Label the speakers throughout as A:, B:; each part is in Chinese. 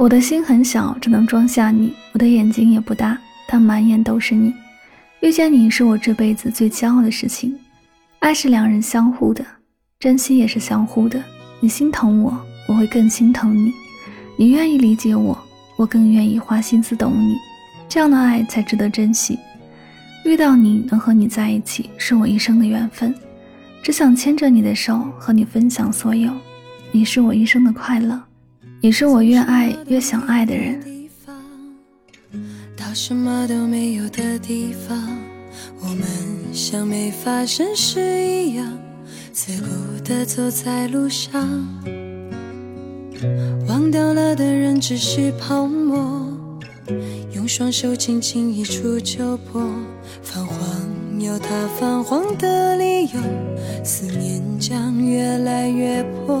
A: 我的心很小，只能装下你；我的眼睛也不大，但满眼都是你。遇见你是我这辈子最骄傲的事情。爱是两人相互的，珍惜也是相互的。你心疼我，我会更心疼你；你愿意理解我，我更愿意花心思懂你。这样的爱才值得珍惜。遇到你能和你在一起，是我一生的缘分。只想牵着你的手，和你分享所有。你是我一生的快乐。你是我越爱越想爱的人。
B: 到什么都没有的地方，我们像没发生事一样，自顾地走在路上。忘掉了的人只是泡沫，用双手轻轻一触就破。泛黄有它泛黄的理由，思念将越来越薄。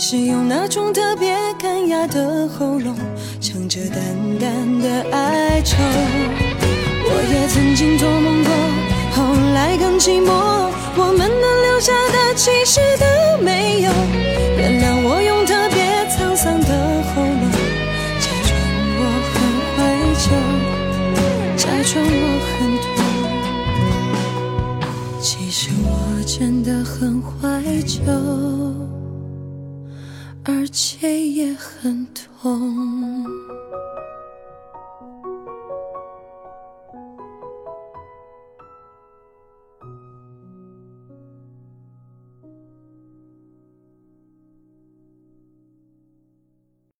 B: 是用那种特别干哑的喉咙，唱着淡淡的哀愁。我也曾经做梦过，后来更寂寞。我们能留下的其实都没有。原谅我用特别沧桑的喉咙，假装我很怀旧，假装我很痛。其实我真的很怀旧。而且也很痛。